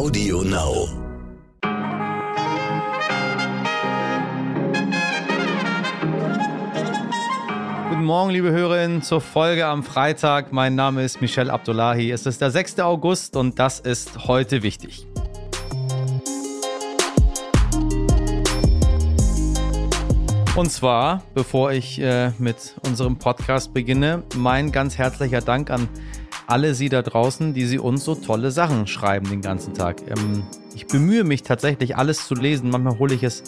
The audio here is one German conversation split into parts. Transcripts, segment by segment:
Audio Now. Guten Morgen, liebe Hörerinnen, zur Folge am Freitag. Mein Name ist Michel Abdullahi. Es ist der 6. August und das ist heute wichtig. Und zwar, bevor ich äh, mit unserem Podcast beginne, mein ganz herzlicher Dank an alle Sie da draußen, die Sie uns so tolle Sachen schreiben den ganzen Tag. Ähm, ich bemühe mich tatsächlich, alles zu lesen. Manchmal hole ich es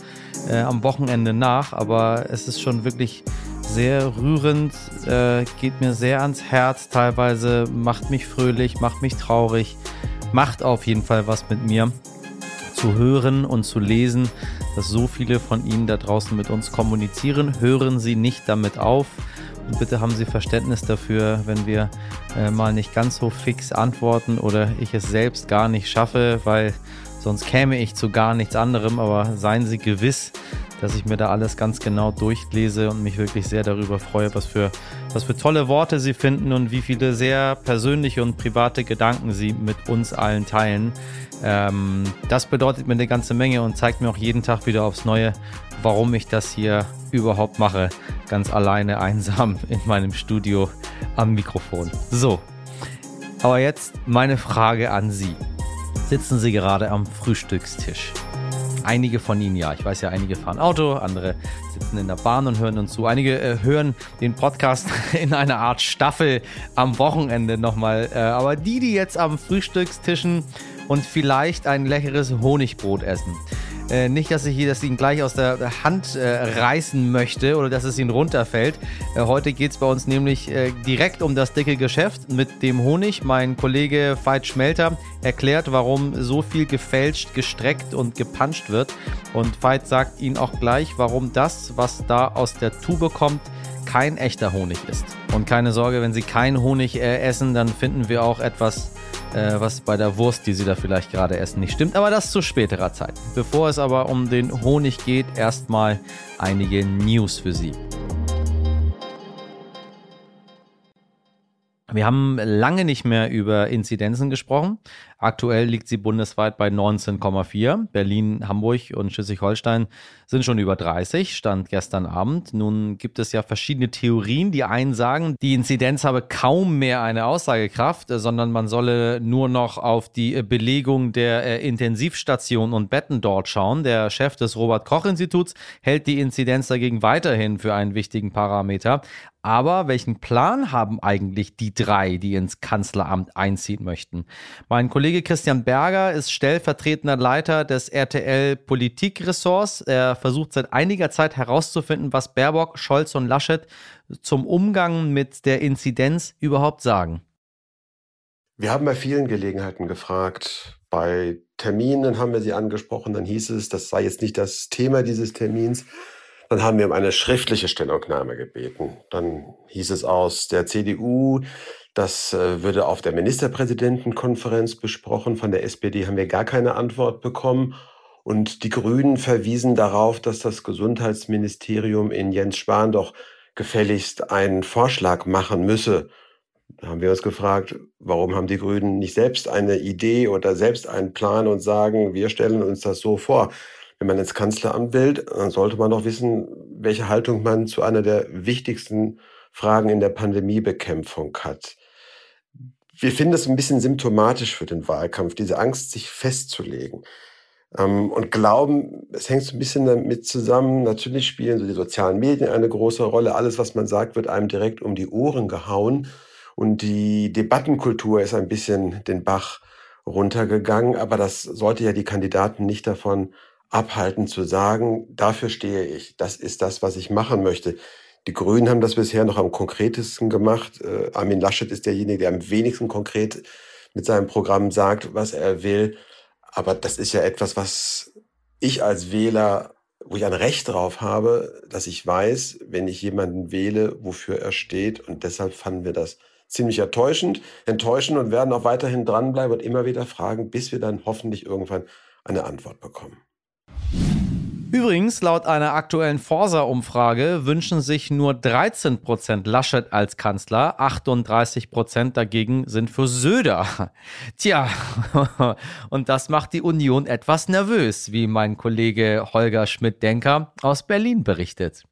äh, am Wochenende nach, aber es ist schon wirklich sehr rührend, äh, geht mir sehr ans Herz teilweise, macht mich fröhlich, macht mich traurig, macht auf jeden Fall was mit mir zu hören und zu lesen, dass so viele von Ihnen da draußen mit uns kommunizieren. Hören Sie nicht damit auf. Bitte haben Sie Verständnis dafür, wenn wir äh, mal nicht ganz so fix antworten oder ich es selbst gar nicht schaffe, weil sonst käme ich zu gar nichts anderem. Aber seien Sie gewiss, dass ich mir da alles ganz genau durchlese und mich wirklich sehr darüber freue, was für, was für tolle Worte Sie finden und wie viele sehr persönliche und private Gedanken Sie mit uns allen teilen. Ähm, das bedeutet mir eine ganze Menge und zeigt mir auch jeden Tag wieder aufs Neue, warum ich das hier überhaupt mache. Ganz alleine, einsam in meinem Studio am Mikrofon. So, aber jetzt meine Frage an Sie. Sitzen Sie gerade am Frühstückstisch? Einige von Ihnen ja. Ich weiß ja, einige fahren Auto, andere sitzen in der Bahn und hören uns zu. Einige äh, hören den Podcast in einer Art Staffel am Wochenende nochmal. Äh, aber die, die jetzt am Frühstückstischen und vielleicht ein leckeres Honigbrot essen. Äh, nicht, dass ich das ihn gleich aus der Hand äh, reißen möchte oder dass es ihn runterfällt. Äh, heute geht es bei uns nämlich äh, direkt um das dicke Geschäft mit dem Honig. Mein Kollege Veit Schmelter erklärt, warum so viel gefälscht, gestreckt und gepanscht wird. Und Veit sagt Ihnen auch gleich, warum das, was da aus der Tube kommt, kein echter Honig ist. Und keine Sorge, wenn Sie keinen Honig äh, essen, dann finden wir auch etwas äh, was bei der Wurst, die Sie da vielleicht gerade essen, nicht stimmt. Aber das zu späterer Zeit. Bevor es aber um den Honig geht, erstmal einige News für Sie. Wir haben lange nicht mehr über Inzidenzen gesprochen. Aktuell liegt sie bundesweit bei 19,4. Berlin, Hamburg und Schleswig-Holstein sind schon über 30, stand gestern Abend. Nun gibt es ja verschiedene Theorien. Die einen sagen, die Inzidenz habe kaum mehr eine Aussagekraft, sondern man solle nur noch auf die Belegung der äh, Intensivstationen und Betten dort schauen. Der Chef des Robert Koch Instituts hält die Inzidenz dagegen weiterhin für einen wichtigen Parameter. Aber welchen Plan haben eigentlich die drei, die ins Kanzleramt einziehen möchten? Mein Kollege Christian Berger ist stellvertretender Leiter des RTL Politikressorts. Er versucht seit einiger Zeit herauszufinden, was Baerbock, Scholz und Laschet zum Umgang mit der Inzidenz überhaupt sagen. Wir haben bei vielen Gelegenheiten gefragt. Bei Terminen haben wir sie angesprochen, dann hieß es, das sei jetzt nicht das Thema dieses Termins. Dann haben wir um eine schriftliche Stellungnahme gebeten. Dann hieß es aus der CDU, das äh, würde auf der Ministerpräsidentenkonferenz besprochen. Von der SPD haben wir gar keine Antwort bekommen. Und die Grünen verwiesen darauf, dass das Gesundheitsministerium in Jens Spahn doch gefälligst einen Vorschlag machen müsse. Da haben wir uns gefragt, warum haben die Grünen nicht selbst eine Idee oder selbst einen Plan und sagen, wir stellen uns das so vor wenn man ins Kanzleramt will, dann sollte man doch wissen, welche Haltung man zu einer der wichtigsten Fragen in der Pandemiebekämpfung hat. Wir finden es ein bisschen symptomatisch für den Wahlkampf, diese Angst, sich festzulegen. Ähm, und glauben, es hängt so ein bisschen damit zusammen. Natürlich spielen so die sozialen Medien eine große Rolle. Alles, was man sagt, wird einem direkt um die Ohren gehauen. Und die Debattenkultur ist ein bisschen den Bach runtergegangen. Aber das sollte ja die Kandidaten nicht davon abhalten zu sagen, dafür stehe ich, das ist das, was ich machen möchte. Die Grünen haben das bisher noch am konkretesten gemacht. Äh, Armin Laschet ist derjenige, der am wenigsten konkret mit seinem Programm sagt, was er will. Aber das ist ja etwas, was ich als Wähler, wo ich ein Recht drauf habe, dass ich weiß, wenn ich jemanden wähle, wofür er steht. Und deshalb fanden wir das ziemlich enttäuschend, enttäuschend und werden auch weiterhin dranbleiben und immer wieder fragen, bis wir dann hoffentlich irgendwann eine Antwort bekommen. Übrigens, laut einer aktuellen Forsa-Umfrage wünschen sich nur 13 Prozent Laschet als Kanzler, 38 Prozent dagegen sind für Söder. Tja, und das macht die Union etwas nervös, wie mein Kollege Holger Schmidt-Denker aus Berlin berichtet.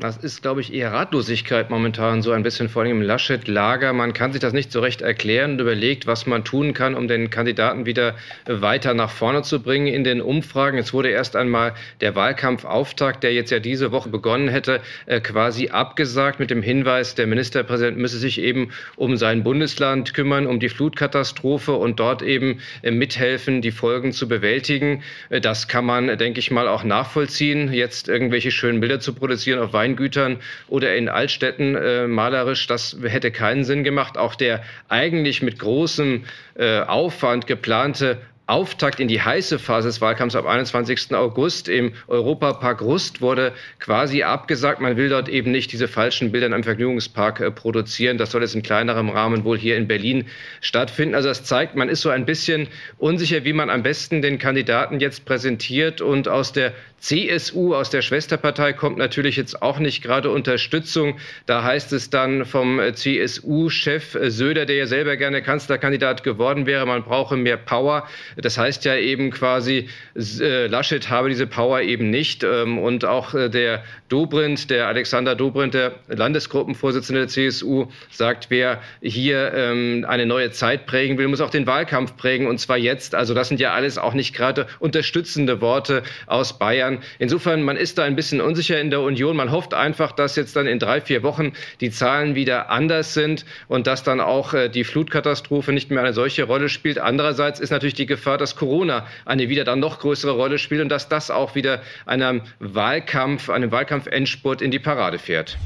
Das ist, glaube ich, eher Ratlosigkeit momentan so ein bisschen vor allem im Laschet-Lager. Man kann sich das nicht so recht erklären und überlegt, was man tun kann, um den Kandidaten wieder weiter nach vorne zu bringen in den Umfragen. Es wurde erst einmal der Wahlkampfauftakt, der jetzt ja diese Woche begonnen hätte, äh, quasi abgesagt mit dem Hinweis, der Ministerpräsident müsse sich eben um sein Bundesland kümmern, um die Flutkatastrophe und dort eben äh, mithelfen, die Folgen zu bewältigen. Äh, das kann man, denke ich mal, auch nachvollziehen, jetzt irgendwelche schönen Bilder zu produzieren auf Wein Weingütern oder in Altstädten äh, malerisch, das hätte keinen Sinn gemacht. Auch der eigentlich mit großem äh, Aufwand geplante Auftakt in die heiße Phase des Wahlkampfs am 21. August im Europapark Rust wurde quasi abgesagt. Man will dort eben nicht diese falschen Bilder in einem Vergnügungspark äh, produzieren. Das soll jetzt in kleinerem Rahmen wohl hier in Berlin stattfinden. Also das zeigt, man ist so ein bisschen unsicher, wie man am besten den Kandidaten jetzt präsentiert. Und aus der CSU, aus der Schwesterpartei, kommt natürlich jetzt auch nicht gerade Unterstützung. Da heißt es dann vom CSU-Chef Söder, der ja selber gerne Kanzlerkandidat geworden wäre, man brauche mehr Power. Das heißt ja eben quasi, äh, Laschet habe diese Power eben nicht. Ähm, und auch äh, der Dobrindt, der Alexander Dobrindt, der Landesgruppenvorsitzende der CSU, sagt, wer hier ähm, eine neue Zeit prägen will, muss auch den Wahlkampf prägen und zwar jetzt. Also das sind ja alles auch nicht gerade unterstützende Worte aus Bayern. Insofern, man ist da ein bisschen unsicher in der Union. Man hofft einfach, dass jetzt dann in drei, vier Wochen die Zahlen wieder anders sind und dass dann auch äh, die Flutkatastrophe nicht mehr eine solche Rolle spielt. Andererseits ist natürlich die Gefahr, Gefahr, dass Corona eine wieder dann noch größere Rolle spielt und dass das auch wieder einem Wahlkampf, einem Wahlkampfendspurt in die Parade fährt.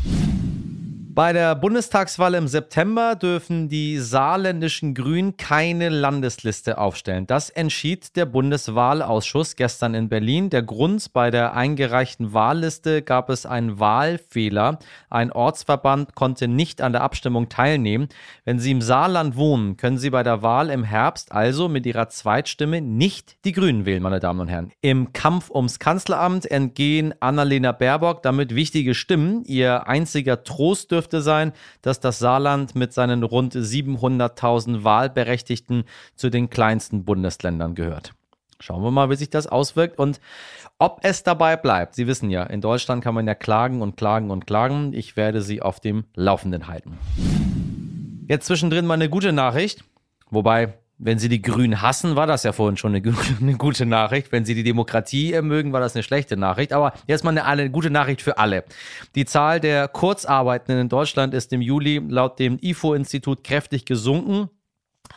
Bei der Bundestagswahl im September dürfen die saarländischen Grünen keine Landesliste aufstellen. Das entschied der Bundeswahlausschuss gestern in Berlin. Der Grund, bei der eingereichten Wahlliste gab es einen Wahlfehler. Ein Ortsverband konnte nicht an der Abstimmung teilnehmen. Wenn Sie im Saarland wohnen, können Sie bei der Wahl im Herbst also mit Ihrer Zweitstimme nicht die Grünen wählen, meine Damen und Herren. Im Kampf ums Kanzleramt entgehen Annalena Baerbock damit wichtige Stimmen. Ihr einziger Trost dürfte dürfte sein, dass das Saarland mit seinen rund 700.000 Wahlberechtigten zu den kleinsten Bundesländern gehört. Schauen wir mal, wie sich das auswirkt und ob es dabei bleibt. Sie wissen ja, in Deutschland kann man ja klagen und klagen und klagen. Ich werde Sie auf dem Laufenden halten. Jetzt zwischendrin mal eine gute Nachricht. Wobei, wenn Sie die Grünen hassen, war das ja vorhin schon eine, gute Nachricht. Wenn Sie die Demokratie äh, mögen, war das eine schlechte Nachricht. Aber jetzt mal eine, eine gute Nachricht für alle. Die Zahl der Kurzarbeitenden in Deutschland ist im Juli laut dem IFO-Institut kräftig gesunken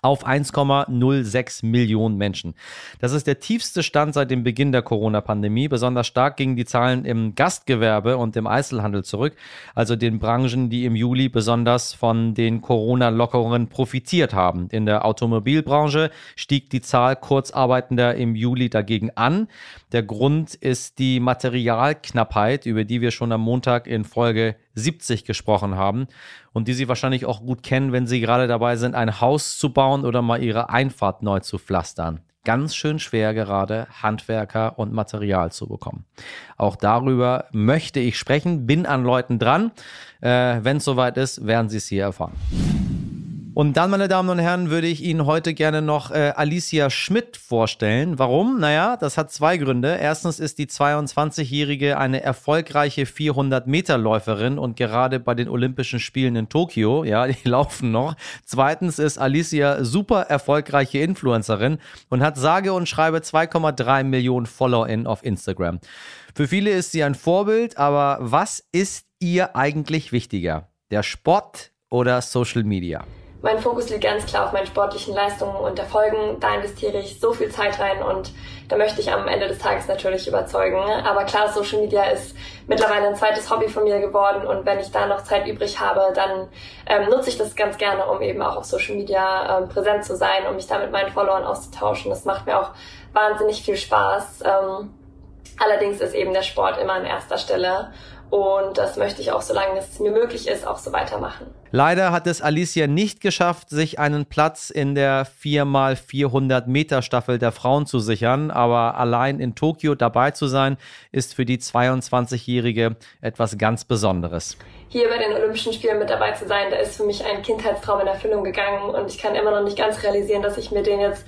auf 1,06 Millionen Menschen. Das ist der tiefste Stand seit dem Beginn der Corona-Pandemie. Besonders stark gingen die Zahlen im Gastgewerbe und im Einzelhandel zurück, also den Branchen, die im Juli besonders von den Corona-Lockerungen profitiert haben. In der Automobilbranche stieg die Zahl Kurzarbeitender im Juli dagegen an. Der Grund ist die Materialknappheit, über die wir schon am Montag in Folge 70 gesprochen haben und die Sie wahrscheinlich auch gut kennen, wenn Sie gerade dabei sind, ein Haus zu bauen oder mal Ihre Einfahrt neu zu pflastern. Ganz schön schwer gerade Handwerker und Material zu bekommen. Auch darüber möchte ich sprechen, bin an Leuten dran. Äh, wenn es soweit ist, werden Sie es hier erfahren. Und dann, meine Damen und Herren, würde ich Ihnen heute gerne noch äh, Alicia Schmidt vorstellen. Warum? Naja, das hat zwei Gründe. Erstens ist die 22-Jährige eine erfolgreiche 400-Meter-Läuferin und gerade bei den Olympischen Spielen in Tokio, ja, die laufen noch. Zweitens ist Alicia super erfolgreiche Influencerin und hat sage und schreibe 2,3 Millionen FollowerInnen auf Instagram. Für viele ist sie ein Vorbild, aber was ist ihr eigentlich wichtiger? Der Sport oder Social Media? Mein Fokus liegt ganz klar auf meinen sportlichen Leistungen und Erfolgen. Da investiere ich so viel Zeit rein und da möchte ich am Ende des Tages natürlich überzeugen. Aber klar, Social Media ist mittlerweile ein zweites Hobby von mir geworden und wenn ich da noch Zeit übrig habe, dann ähm, nutze ich das ganz gerne, um eben auch auf Social Media ähm, präsent zu sein, um mich da mit meinen Followern auszutauschen. Das macht mir auch wahnsinnig viel Spaß. Ähm, allerdings ist eben der Sport immer an erster Stelle Und das möchte ich auch, solange es mir möglich ist, auch so weitermachen. Leider hat es Alicia nicht geschafft, sich einen Platz in der 4x400 Meter Staffel der Frauen zu sichern. Aber allein in Tokio dabei zu sein, ist für die 22-Jährige etwas ganz Besonderes. Hier bei den Olympischen Spielen mit dabei zu sein, da ist für mich ein Kindheitstraum in Erfüllung gegangen. Und ich kann immer noch nicht ganz realisieren, dass ich mir den jetzt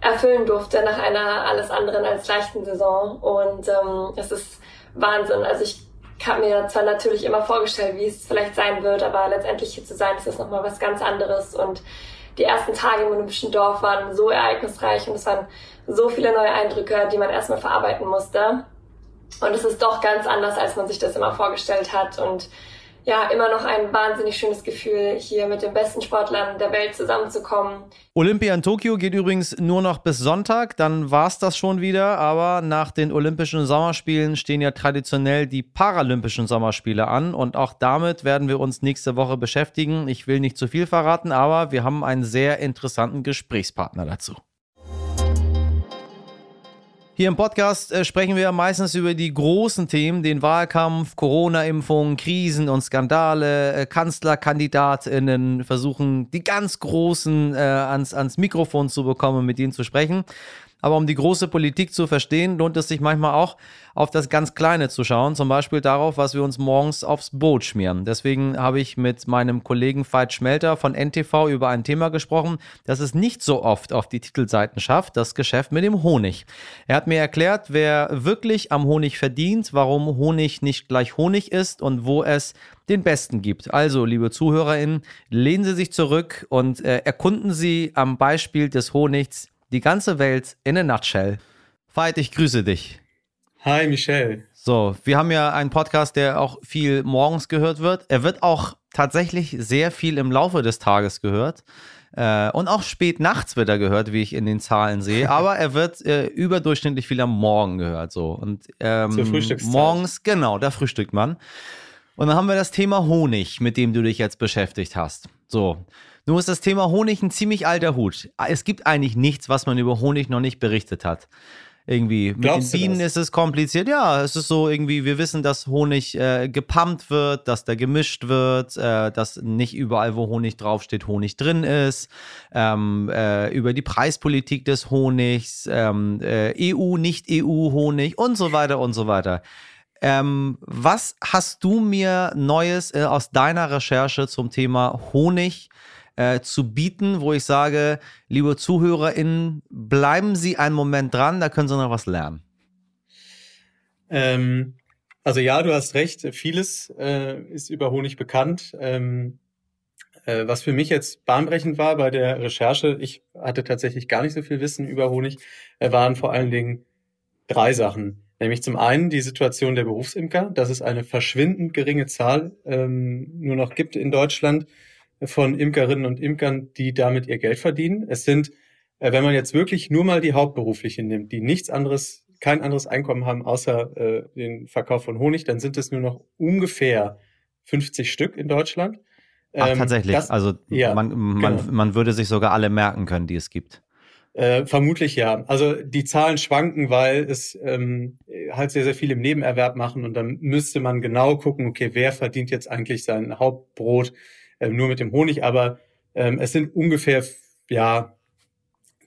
erfüllen durfte nach einer alles anderen als leichten Saison. Und ähm, es ist Wahnsinn. Also ich habe mir zwar natürlich immer vorgestellt, wie es vielleicht sein wird, aber letztendlich hier zu sein, ist das nochmal was ganz anderes. Und die ersten Tage im Olympischen Dorf waren so ereignisreich und es waren so viele neue Eindrücke, die man erstmal verarbeiten musste. Und es ist doch ganz anders, als man sich das immer vorgestellt hat. Und ja, immer noch ein wahnsinnig schönes Gefühl, hier mit den besten Sportlern der Welt zusammenzukommen. Olympia in Tokio geht übrigens nur noch bis Sonntag, dann war es das schon wieder. Aber nach den Olympischen Sommerspielen stehen ja traditionell die Paralympischen Sommerspiele an und auch damit werden wir uns nächste Woche beschäftigen. Ich will nicht zu viel verraten, aber wir haben einen sehr interessanten Gesprächspartner dazu. Hier im Podcast äh, sprechen wir meistens über die großen Themen, den Wahlkampf, Corona-Impfung, Krisen und Skandale, äh, KanzlerkandidatInnen versuchen, die ganz Großen äh, ans, ans Mikrofon zu bekommen, mit ihnen zu sprechen. Aber um die große Politik zu verstehen, lohnt es sich manchmal auch, auf das ganz Kleine zu schauen. Zum Beispiel darauf, was wir uns morgens aufs Boot schmieren. Deswegen habe ich mit meinem Kollegen Veit Schmelter von NTV über ein Thema gesprochen, das es nicht so oft auf die Titelseiten schafft, das Geschäft mit dem Honig. Er hat mir erklärt, wer wirklich am Honig verdient, warum Honig nicht gleich Honig ist und wo es den Besten gibt. Also, liebe ZuhörerInnen, lehnen Sie sich zurück und äh, erkunden Sie am Beispiel des Honigs die ganze Welt in a nutshell. Veit, ich grüße dich. Hi, Michelle. So, wir haben ja einen Podcast, der auch viel morgens gehört wird. Er wird auch tatsächlich sehr viel im Laufe des Tages gehört. Äh, und auch spät nachts wird er gehört, wie ich in den Zahlen sehe. Aber er wird äh, überdurchschnittlich viel am Morgen gehört. So. Und ähm, Zur Frühstückszeit. morgens, genau, da frühstückt man. Und dann haben wir das Thema Honig, mit dem du dich jetzt beschäftigt hast. So. Nun ist das Thema Honig ein ziemlich alter Hut. Es gibt eigentlich nichts, was man über Honig noch nicht berichtet hat. Irgendwie. Mit Glaubst den du Bienen ist es kompliziert. Ja, es ist so irgendwie, wir wissen, dass Honig äh, gepumpt wird, dass der gemischt wird, äh, dass nicht überall, wo Honig draufsteht, Honig drin ist. Ähm, äh, über die Preispolitik des Honigs, ähm, äh, EU, nicht EU-Honig und so weiter und so weiter. Ähm, was hast du mir Neues äh, aus deiner Recherche zum Thema Honig äh, zu bieten, wo ich sage, liebe ZuhörerInnen, bleiben Sie einen Moment dran, da können Sie noch was lernen. Ähm, also ja, du hast recht, vieles äh, ist über Honig bekannt. Ähm, äh, was für mich jetzt bahnbrechend war bei der Recherche, ich hatte tatsächlich gar nicht so viel Wissen über Honig, äh, waren vor allen Dingen drei Sachen. Nämlich zum einen die Situation der Berufsimker, dass es eine verschwindend geringe Zahl ähm, nur noch gibt in Deutschland von Imkerinnen und Imkern, die damit ihr Geld verdienen. Es sind, äh, wenn man jetzt wirklich nur mal die Hauptberuflichen nimmt, die nichts anderes, kein anderes Einkommen haben außer äh, den Verkauf von Honig, dann sind es nur noch ungefähr 50 Stück in Deutschland. Ach, Ähm, tatsächlich. das- also ja, man, man, genau. man würde sich sogar alle merken können, die es gibt. Äh, vermutlich ja. Also die Zahlen schwanken, weil es ähm, halt sehr, sehr viel im Nebenerwerb machen und dann müsste man genau gucken, okay, wer verdient jetzt eigentlich sein Hauptbrot nur mit dem Honig, aber ähm, es sind ungefähr, ja,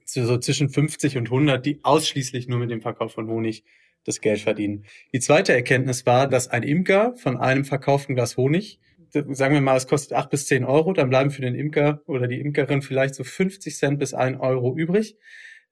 so, zwischen 50 und 100, die ausschließlich nur mit dem Verkauf von Honig das Geld verdienen. Die zweite Erkenntnis war, dass ein Imker von einem verkauften Glas Honig, sagen wir mal, es kostet acht bis zehn Euro, dann bleiben für den Imker oder die Imkerin vielleicht so 50 Cent bis ein Euro übrig.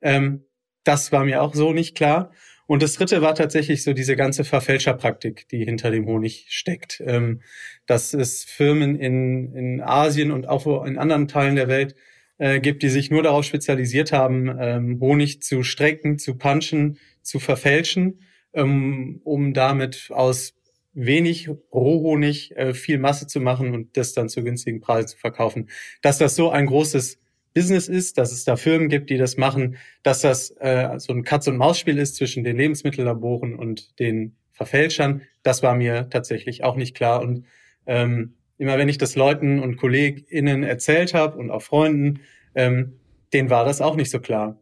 Ähm, das war mir auch so nicht klar. Und das dritte war tatsächlich so diese ganze Verfälscherpraktik, die hinter dem Honig steckt. Ähm, dass es Firmen in, in Asien und auch in anderen Teilen der Welt äh, gibt, die sich nur darauf spezialisiert haben, ähm, Honig zu strecken, zu punchen, zu verfälschen, ähm, um damit aus wenig Rohhonig äh, viel Masse zu machen und das dann zu günstigen Preisen zu verkaufen. Dass das so ein großes Business ist, dass es da Firmen gibt, die das machen, dass das äh, so ein Katz-und-Maus-Spiel ist zwischen den Lebensmittellaboren und den Verfälschern, das war mir tatsächlich auch nicht klar. Und ähm, immer wenn ich das Leuten und KollegInnen erzählt habe und auch Freunden, ähm, denen war das auch nicht so klar,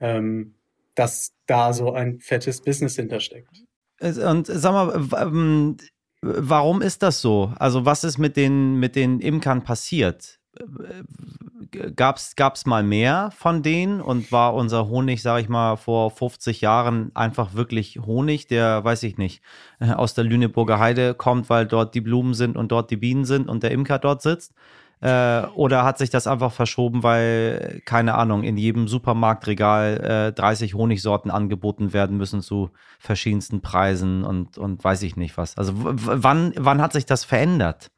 ähm, dass da so ein fettes Business hintersteckt. Und sag mal, ähm, warum ist das so? Also was ist mit den, mit den Imkern passiert? Gab es mal mehr von denen und war unser Honig, sage ich mal, vor 50 Jahren einfach wirklich Honig, der, weiß ich nicht, aus der Lüneburger Heide kommt, weil dort die Blumen sind und dort die Bienen sind und der Imker dort sitzt? Äh, oder hat sich das einfach verschoben, weil, keine Ahnung, in jedem Supermarktregal äh, 30 Honigsorten angeboten werden müssen zu verschiedensten Preisen und, und weiß ich nicht was. Also wann, wann hat sich das verändert?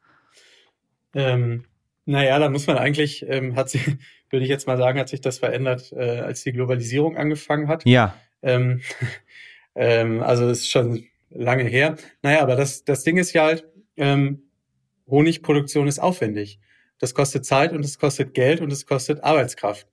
Ähm, naja, da muss man eigentlich, ähm, hat sie, würde ich jetzt mal sagen, hat sich das verändert, äh, als die Globalisierung angefangen hat. Ja. Ähm, ähm, also ist schon lange her. Naja, aber das, das Ding ist ja halt, ähm, Honigproduktion ist aufwendig. Das kostet Zeit und es kostet Geld und es kostet Arbeitskraft.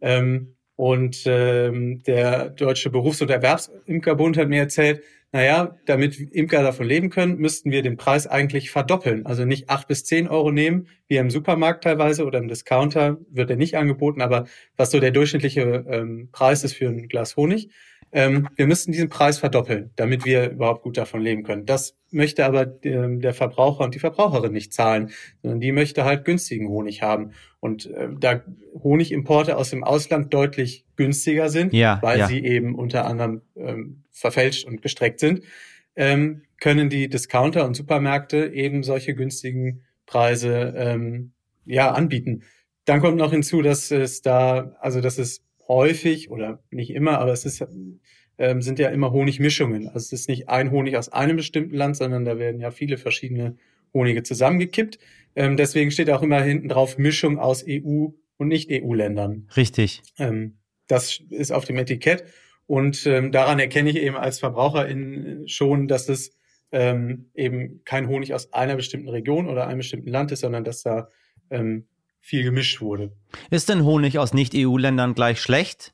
Ähm, und ähm, der Deutsche Berufs- und Erwerbsimkerbund hat mir erzählt, naja, damit Imker davon leben können, müssten wir den Preis eigentlich verdoppeln. Also nicht acht bis zehn Euro nehmen, wie im Supermarkt teilweise oder im Discounter wird er nicht angeboten, aber was so der durchschnittliche ähm, Preis ist für ein Glas Honig, ähm, wir müssten diesen Preis verdoppeln, damit wir überhaupt gut davon leben können. Das möchte aber ähm, der Verbraucher und die Verbraucherin nicht zahlen, sondern die möchte halt günstigen Honig haben. Und äh, da Honigimporte aus dem Ausland deutlich günstiger sind, ja, weil ja. sie eben unter anderem ähm, verfälscht und gestreckt sind, ähm, können die Discounter und Supermärkte eben solche günstigen Preise ähm, ja anbieten. Dann kommt noch hinzu, dass es da, also dass es häufig oder nicht immer, aber es ist, ähm, sind ja immer Honigmischungen. Also es ist nicht ein Honig aus einem bestimmten Land, sondern da werden ja viele verschiedene Honige zusammengekippt. Ähm, deswegen steht auch immer hinten drauf Mischung aus EU und Nicht-EU-Ländern. Richtig. Ähm, das ist auf dem Etikett. Und ähm, daran erkenne ich eben als Verbraucherin schon, dass es ähm, eben kein Honig aus einer bestimmten Region oder einem bestimmten Land ist, sondern dass da ähm, viel gemischt wurde. Ist denn Honig aus Nicht-EU-Ländern gleich schlecht?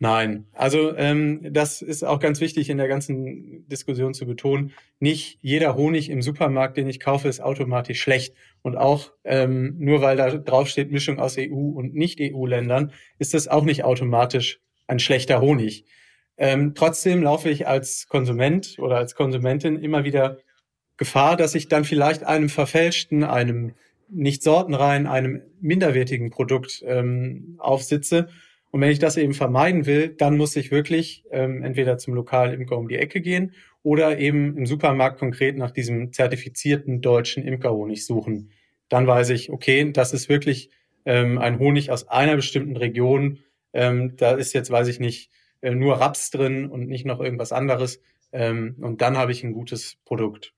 Nein, also ähm, das ist auch ganz wichtig in der ganzen Diskussion zu betonen. Nicht jeder Honig im Supermarkt, den ich kaufe, ist automatisch schlecht. Und auch ähm, nur weil da drauf steht Mischung aus EU und Nicht-EU-Ländern, ist das auch nicht automatisch ein schlechter Honig. Ähm, trotzdem laufe ich als Konsument oder als Konsumentin immer wieder Gefahr, dass ich dann vielleicht einem verfälschten, einem nicht sortenrein, einem minderwertigen Produkt ähm, aufsitze. Und wenn ich das eben vermeiden will, dann muss ich wirklich ähm, entweder zum Lokalimker um die Ecke gehen oder eben im Supermarkt konkret nach diesem zertifizierten deutschen Imkerhonig suchen. Dann weiß ich, okay, das ist wirklich ähm, ein Honig aus einer bestimmten Region. Ähm, da ist jetzt, weiß ich nicht, äh, nur Raps drin und nicht noch irgendwas anderes. Ähm, und dann habe ich ein gutes Produkt.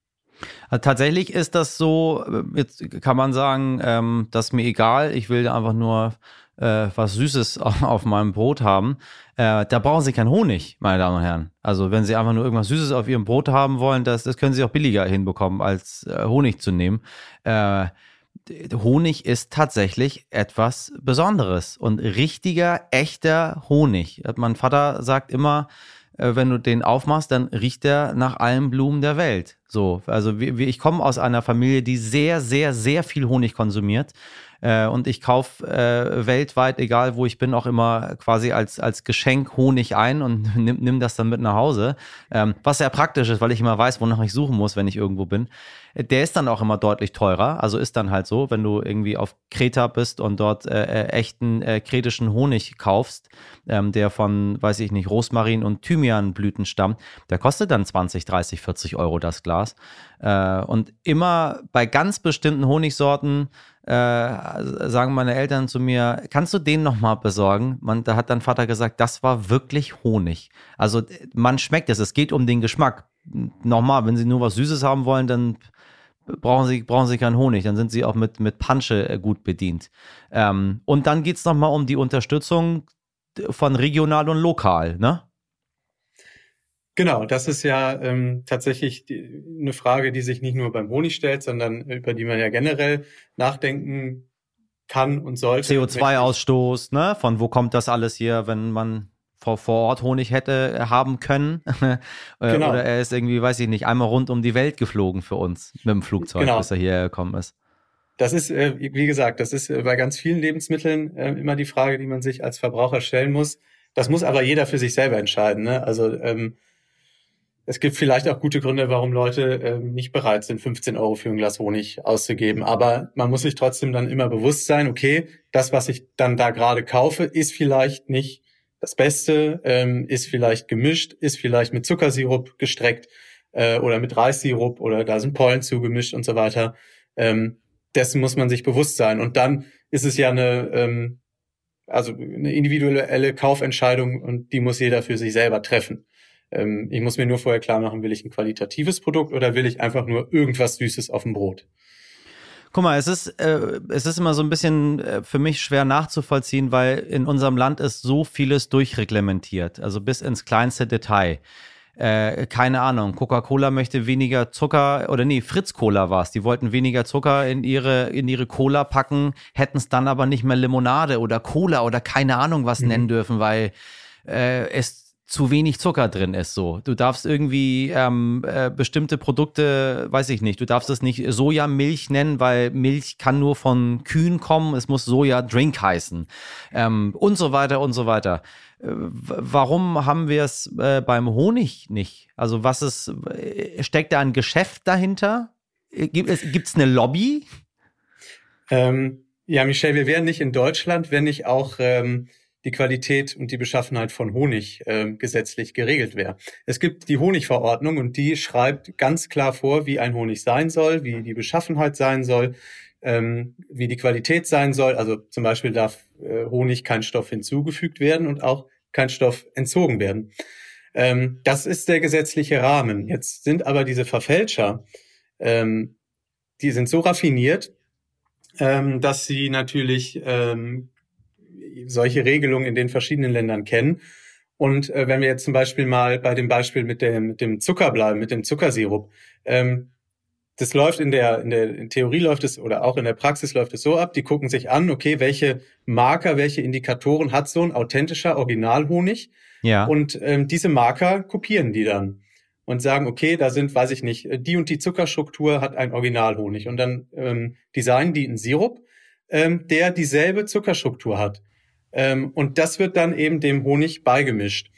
Also tatsächlich ist das so, äh, jetzt kann man sagen, ähm, das ist mir egal, ich will einfach nur äh, was Süßes auf meinem Brot haben. Äh, da brauchen Sie keinen Honig, meine Damen und Herren. Also wenn Sie einfach nur irgendwas Süßes auf Ihrem Brot haben wollen, das, das können Sie auch billiger hinbekommen, als äh, Honig zu nehmen. Äh, Honig ist tatsächlich etwas Besonderes und richtiger, echter Honig. Mein Vater sagt immer, wenn du den aufmachst, dann riecht er nach allen Blumen der Welt. So, also wie, wie ich komme aus einer Familie, die sehr, sehr, sehr viel Honig konsumiert. Äh, und ich kaufe äh, weltweit, egal wo ich bin, auch immer quasi als, als Geschenk Honig ein und nimm, nimm das dann mit nach Hause. Ähm, was sehr praktisch ist, weil ich immer weiß, wonach ich suchen muss, wenn ich irgendwo bin. Der ist dann auch immer deutlich teurer. Also ist dann halt so, wenn du irgendwie auf Kreta bist und dort äh, äh echten äh, kretischen Honig kaufst, ähm, der von, weiß ich nicht, Rosmarin und Thymianblüten stammt, der kostet dann 20, 30, 40 Euro das Glas. Äh, und immer bei ganz bestimmten Honigsorten äh, sagen meine Eltern zu mir, kannst du den nochmal besorgen? Man, da hat dann Vater gesagt, das war wirklich Honig. Also man schmeckt es, es geht um den Geschmack. Nochmal, wenn Sie nur was Süßes haben wollen, dann brauchen sie, brauchen sie keinen Honig, dann sind sie auch mit, mit Pansche äh, gut bedient. Ähm, und dann geht es nochmal um die Unterstützung von regional und lokal, ne? Genau, das ist ja ähm, tatsächlich die, eine Frage, die sich nicht nur beim Honig stellt, sondern über die man ja generell nachdenken kann und sollte. CO2-Ausstoß, ne? Von wo kommt das alles hier, wenn man vor, vor Ort Honig hätte äh, haben können. Äh, genau. Oder er ist irgendwie, weiß ich nicht, einmal rund um die Welt geflogen für uns mit dem Flugzeug, genau. bis er hierher gekommen ist. Das ist, äh, wie gesagt, das ist bei ganz vielen Lebensmitteln immer die Frage, die man sich als Verbraucher stellen muss. Das muss aber jeder für sich selber entscheiden. Ne? Also ähm, es gibt vielleicht auch gute Gründe, warum Leute äh, nicht bereit sind, 15 Euro für ein Glas Honig auszugeben. Aber man muss sich trotzdem dann immer bewusst sein, okay, das, was ich dann da gerade kaufe, ist vielleicht nicht das Beste, ähm, ist vielleicht gemischt, ist vielleicht mit Zuckersirup gestreckt äh, oder mit Reissirup oder da sind Pollen zugemischt und so weiter. Ähm, dessen muss man sich bewusst sein. Und dann ist es ja eine, ähm, also eine individuelle Kaufentscheidung und die muss jeder für sich selber treffen. Ähm, ich muss mir nur vorher klar machen, will ich ein qualitatives Produkt oder will ich einfach nur irgendwas Süßes auf dem Brot? Guck mal, es ist, äh, es ist immer so ein bisschen äh, für mich schwer nachzuvollziehen, weil in unserem Land ist so vieles durchreglementiert, also bis ins kleinste Detail. Äh, keine Ahnung, Coca-Cola möchte weniger Zucker, oder nee, Fritz-Cola war es, die wollten weniger Zucker in ihre, in ihre Cola packen, hätten es dann aber nicht mehr Limonade oder Cola oder keine Ahnung was mhm. nennen dürfen, weil äh, es zu wenig Zucker drin ist. So, du darfst irgendwie ähm, äh, bestimmte Produkte, weiß ich nicht, du darfst es nicht Sojamilch nennen, weil Milch kann nur von Kühen kommen. Es muss Soja-Drink heißen ähm, und so weiter und so weiter. Äh, warum haben wir es äh, beim Honig nicht? Also was ist, äh, steckt da ein Geschäft dahinter? Äh, gibt es eine Lobby? Ähm, ja, Michelle, wir wären nicht in Deutschland, wenn nicht auch ähm, die Qualität und die Beschaffenheit von Honig äh, gesetzlich geregelt wäre. Es gibt die Honigverordnung und die schreibt ganz klar vor, wie ein Honig sein soll, wie die Beschaffenheit sein soll, ähm, wie die Qualität sein soll. Also zum Beispiel darf äh, Honig kein Stoff hinzugefügt werden und auch kein Stoff entzogen werden. Ähm, das ist der gesetzliche Rahmen. Jetzt sind aber diese Verfälscher, ähm, die sind so raffiniert, ähm, dass sie natürlich ähm, solche Regelungen in den verschiedenen Ländern kennen. Und äh, wenn wir jetzt zum Beispiel mal bei dem Beispiel mit dem, mit dem Zucker bleiben, mit dem Zuckersirup, ähm, das läuft in der, in der in Theorie läuft es oder auch in der Praxis läuft es so ab, die gucken sich an, okay, welche Marker, welche Indikatoren hat so ein authentischer Originalhonig? Ja. Und ähm, diese Marker kopieren die dann und sagen, okay, da sind, weiß ich nicht, die und die Zuckerstruktur hat ein Originalhonig. Und dann ähm, designen die einen Sirup, ähm, der dieselbe Zuckerstruktur hat. Ähm, und das wird dann eben dem Honig beigemischt.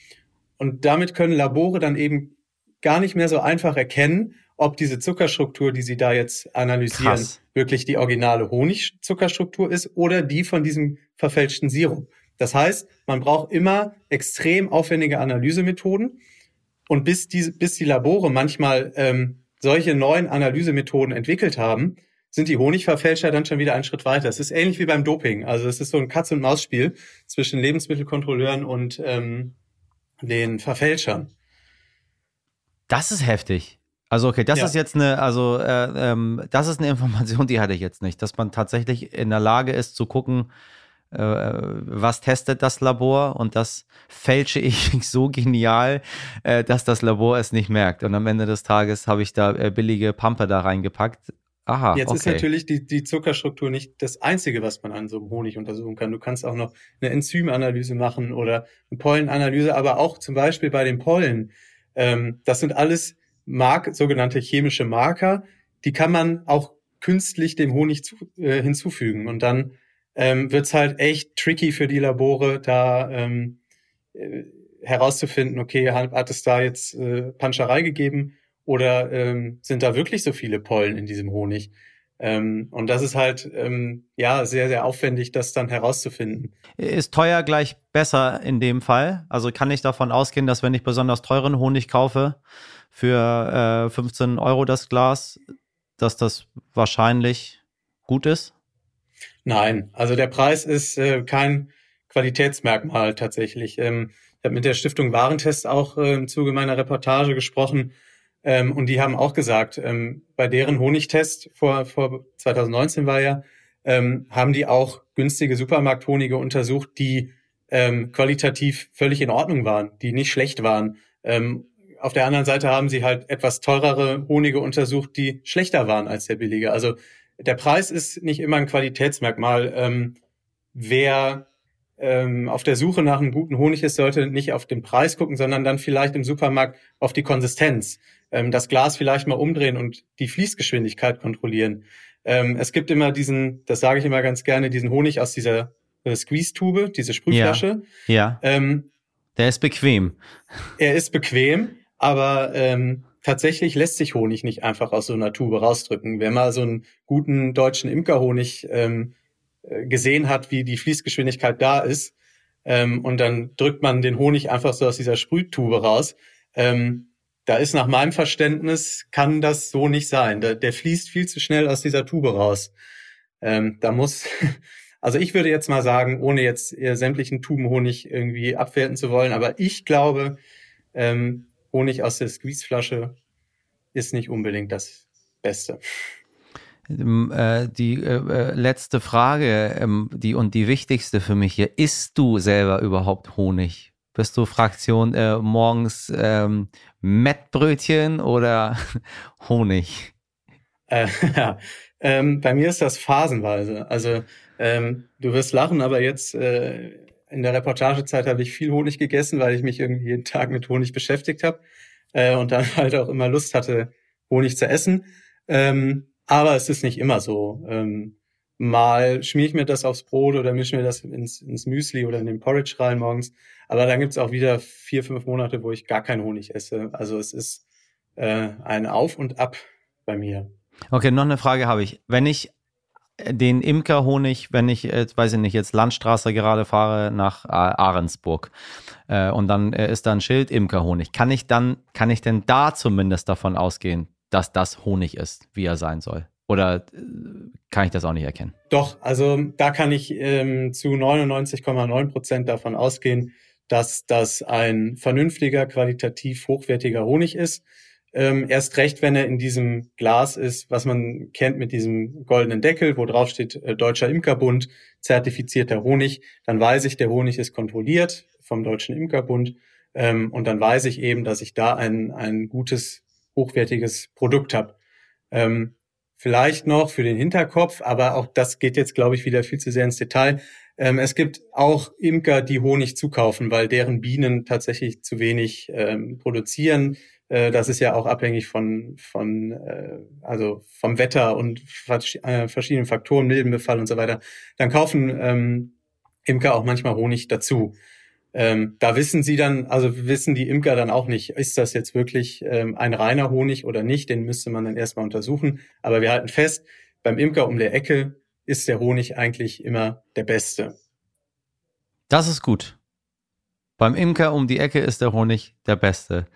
Und damit können Labore dann eben gar nicht mehr so einfach erkennen, ob diese Zuckerstruktur, die sie da jetzt analysieren, Krass. wirklich die originale Honigzuckerstruktur ist oder die von diesem verfälschten Sirup. Das heißt, man braucht immer extrem aufwendige Analysemethoden. Und bis die, bis die Labore manchmal ähm, solche neuen Analysemethoden entwickelt haben, sind die Honigverfälscher dann schon wieder einen Schritt weiter. Es ist ähnlich wie beim Doping. Also es ist so ein Katz-und-Maus-Spiel zwischen Lebensmittelkontrolleuren und ähm, den Verfälschern. Das ist heftig. Also okay, das ja. ist jetzt eine, also äh, ähm, das ist eine Information, die hatte ich jetzt nicht, dass man tatsächlich in der Lage ist zu gucken, äh, was testet das Labor und das fälsche ich so genial, äh, dass das Labor es nicht merkt. Und am Ende des Tages habe ich da äh, billige Pampe da reingepackt Aha, Jetzt okay. ist natürlich die, die Zuckerstruktur nicht das Einzige, was man an so einem Honig untersuchen kann. Du kannst auch noch eine Enzymanalyse machen oder eine Pollenanalyse, aber auch zum Beispiel bei den Pollen. Ähm, das sind alles Mark sogenannte chemische Marker, die kann man auch künstlich dem Honig zu, äh, hinzufügen. Und dann ähm, wird halt echt tricky für die Labore, da ähm, äh, herauszufinden, okay, hat es da jetzt äh, Panscherei gegeben oder ähm, sind da wirklich so viele Pollen in diesem Honig? Ähm, und das ist halt ähm, ja sehr, sehr aufwendig, das dann herauszufinden. Ist teuer gleich besser in dem Fall? Also kann ich davon ausgehen, dass wenn ich besonders teuren Honig kaufe für äh, 15 Euro das Glas, dass das wahrscheinlich gut ist? Nein, also der Preis ist äh, kein Qualitätsmerkmal tatsächlich. Ähm, ich habe mit der Stiftung Warentest auch äh, im Zuge meiner Reportage gesprochen ähm, und die haben auch gesagt, ähm, bei deren Honigtest vor, vor 2019 war ja, ähm, haben die auch günstige Supermarkthonige untersucht, die ähm, qualitativ völlig in Ordnung waren, die nicht schlecht waren. Ähm, auf der anderen Seite haben sie halt etwas teurere Honige untersucht, die schlechter waren als der billige. Also der Preis ist nicht immer ein Qualitätsmerkmal. Ähm, wer auf der Suche nach einem guten Honig ist, sollte nicht auf den Preis gucken, sondern dann vielleicht im Supermarkt auf die Konsistenz ähm, das Glas vielleicht mal umdrehen und die Fließgeschwindigkeit kontrollieren. Ähm, es gibt immer diesen, das sage ich immer ganz gerne, diesen Honig aus dieser äh, Squeeze-Tube, diese Sprühflasche. Ja. ja. Ähm, Der ist bequem. Er ist bequem, Aber ähm, tatsächlich lässt sich Honig nicht einfach aus so einer Tube rausdrücken. Wer mal so einen guten deutschen Imkerhonig ähm, äh, gesehen hat, wie die Fließgeschwindigkeit da ist, ähm, und dann drückt man den Honig einfach so aus dieser Sprühtube raus, ähm, da ist nach meinem Verständnis, kann das so nicht sein. Der, der fließt viel zu schnell aus dieser Tube raus. Ähm, da muss, also ich würde jetzt mal sagen, ohne jetzt sämtlichen Tubenhonig irgendwie abwerten zu wollen, aber ich glaube, ähm, Honig aus der Squeezeflasche ist nicht unbedingt das Beste. Ähm, äh, die äh, äh, letzte Frage, ähm, die und die wichtigste für mich hier: Isst du selber überhaupt Honig? Bist du Fraktion äh, morgens ähm, Mettbrötchen oder Honig? Äh, ja, ähm, bei mir ist das phasenweise. Also ähm, du wirst lachen, aber jetzt äh, in der Reportagezeit habe ich viel Honig gegessen, weil ich mich irgendwie jeden Tag mit Honig beschäftigt habe äh, und dann halt auch immer Lust hatte, Honig zu essen. Ähm, aber es ist nicht immer so. Ähm, mal schmier ich mir das aufs Brot oder mische mir das ins, ins Müsli oder in den Porridge rein morgens. Aber dann gibt's auch wieder vier, fünf Monate, wo ich gar keinen Honig esse. Also es ist äh, ein Auf und Ab bei mir. Okay, noch eine Frage habe ich. Wenn ich den Imkerhonig, wenn ich, jetzt weiß ich nicht, jetzt Landstraße gerade fahre nach Ahrensburg äh, und dann äh, ist da ein Schild Imkerhonig, kann ich dann, kann ich denn da zumindest davon ausgehen, dass das Honig ist, wie er sein soll? Oder äh, kann ich das auch nicht erkennen? Doch, also da kann ich ähm, zu 99,9 Prozent davon ausgehen, dass das ein vernünftiger, qualitativ hochwertiger Honig ist. Ähm, erst recht, wenn er in diesem Glas ist, was man kennt mit diesem goldenen Deckel, wo drauf steht äh, Deutscher Imkerbund, zertifizierter Honig, dann weiß ich, der Honig ist kontrolliert vom Deutschen Imkerbund ähm, und dann weiß ich eben, dass ich da ein, ein gutes, hochwertiges Produkt habe. Ähm, vielleicht noch für den Hinterkopf, aber auch das geht jetzt, glaube ich, wieder viel zu sehr ins Detail. Ähm, es gibt auch Imker, die Honig zukaufen, weil deren Bienen tatsächlich zu wenig ähm, produzieren. Äh, das ist ja auch abhängig von, von äh, also vom Wetter und äh, verschiedenen Faktoren, Milbenbefall und so weiter. Dann kaufen ähm, Imker auch manchmal Honig dazu. Ähm, da wissen sie dann, also wissen die Imker dann auch nicht, ist das jetzt wirklich ähm, ein reiner Honig oder nicht, den müsste man dann erstmal untersuchen. Aber wir halten fest, beim Imker um der Ecke ist der Honig eigentlich immer der beste. Das ist gut. Beim Imker um die Ecke ist der Honig der beste.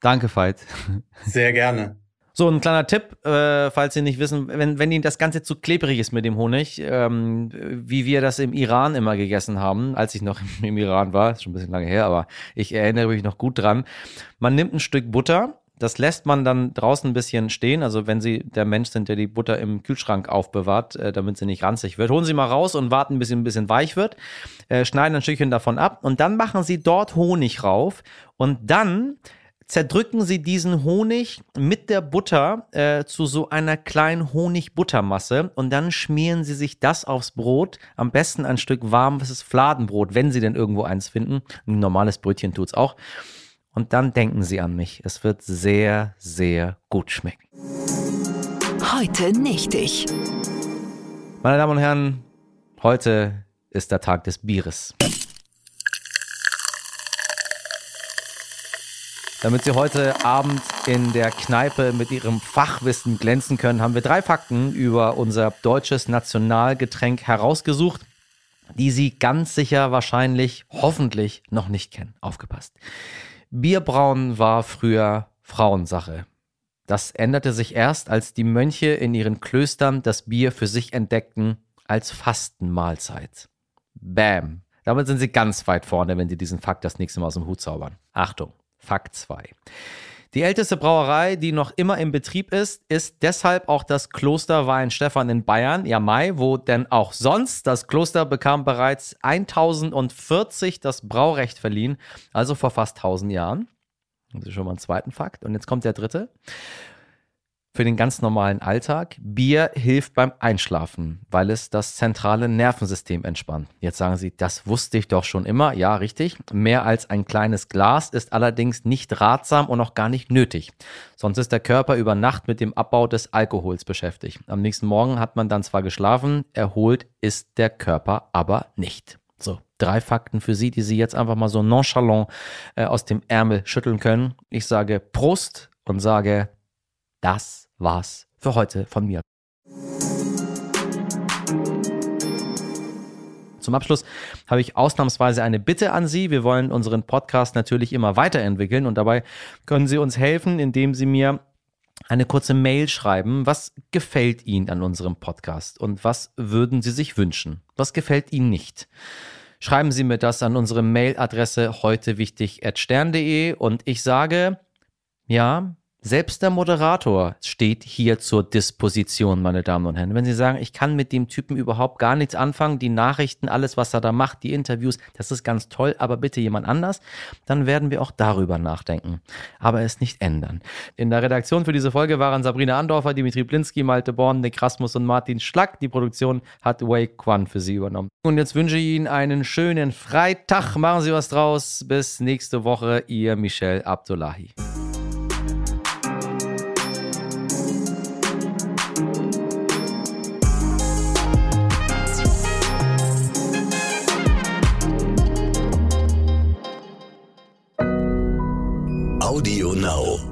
Danke, Veit. Sehr gerne. So, ein kleiner Tipp, äh, falls Sie nicht wissen, wenn, wenn Ihnen das Ganze zu klebrig ist mit dem Honig, ähm, wie wir das im Iran immer gegessen haben, als ich noch im, im Iran war, ist schon ein bisschen lange her, aber ich erinnere mich noch gut dran. Man nimmt ein Stück Butter, das lässt man dann draußen ein bisschen stehen. Also wenn Sie der Mensch sind, der die Butter im Kühlschrank aufbewahrt, äh, damit sie nicht ranzig wird, holen Sie mal raus und warten, bis sie ein bisschen weich wird. Äh, schneiden ein Stückchen davon ab und dann machen Sie dort Honig rauf und dann zerdrücken Sie diesen Honig mit der Butter äh, zu so einer kleinen Honigbuttermasse und dann schmieren Sie sich das aufs Brot. Am besten ein Stück warmes Fladenbrot, wenn Sie denn irgendwo eins finden. Ein normales Brötchen tut es auch. Und dann denken Sie an mich. Es wird sehr, sehr gut schmecken. Heute nicht ich. Meine Damen und Herren, heute ist der Tag des Bieres. Damit Sie heute Abend in der Kneipe mit Ihrem Fachwissen glänzen können, haben wir drei Fakten über unser deutsches Nationalgetränk herausgesucht, die Sie ganz sicher wahrscheinlich, hoffentlich noch nicht kennen. Aufgepasst. Bierbrauen war früher Frauensache. Das änderte sich erst, als die Mönche in ihren Klöstern das Bier für sich entdeckten als Fastenmahlzeit. Bam. Damit sind sie ganz weit vorne, wenn sie diesen Fakt das nächste Mal aus dem Hut zaubern. Achtung, Fakt 2. Die älteste Brauerei, die noch immer im Betrieb ist, ist deshalb auch das Kloster Weinstefan in Bayern, ja Mai, wo denn auch sonst. Das Kloster bekam bereits 1040 das Braurecht verliehen, also vor fast 1000 Jahren. Das ist schon mal ein zweiten Fakt. Und jetzt kommt der dritte für den ganz normalen Alltag. Bier hilft beim Einschlafen, weil es das zentrale Nervensystem entspannt. Jetzt sagen Sie, das wusste ich doch schon immer. Ja, richtig. Mehr als ein kleines Glas ist allerdings nicht ratsam und auch gar nicht nötig. Sonst ist der Körper über Nacht mit dem Abbau des Alkohols beschäftigt. Am nächsten Morgen hat man dann zwar geschlafen, erholt ist der Körper aber nicht. So, Drei Fakten für Sie, die Sie jetzt einfach mal so nonchalant äh, aus dem Ärmel schütteln können. Ich sage Prost und sage, das war's für heute von mir. Zum Abschluss habe ich ausnahmsweise eine Bitte an Sie. Wir wollen unseren Podcast natürlich immer weiterentwickeln und dabei können Sie uns helfen, indem Sie mir eine kurze Mail schreiben. Was gefällt Ihnen an unserem Podcast und was würden Sie sich wünschen? Was gefällt Ihnen nicht? Schreiben Sie mir das an unsere Mailadresse heute wichtig stern.de und ich sage, ja, selbst der Moderator steht hier zur Disposition, meine Damen und Herren. Wenn Sie sagen, ich kann mit dem Typen überhaupt gar nichts anfangen, die Nachrichten, alles, was er da macht, die Interviews, das ist ganz toll, aber bitte jemand anders, dann werden wir auch darüber nachdenken. Aber es nicht ändern. In der Redaktion für diese Folge waren Sabrina Andorfer, Dimitri Blinski, Malte Born, Nick Rasmus und Martin Schlack. Die Produktion hat Wei Quan für Sie übernommen. Und jetzt wünsche ich Ihnen einen schönen Freitag. Machen Sie was draus. Bis nächste Woche. Ihr Michel Abdullahi. Audio Now.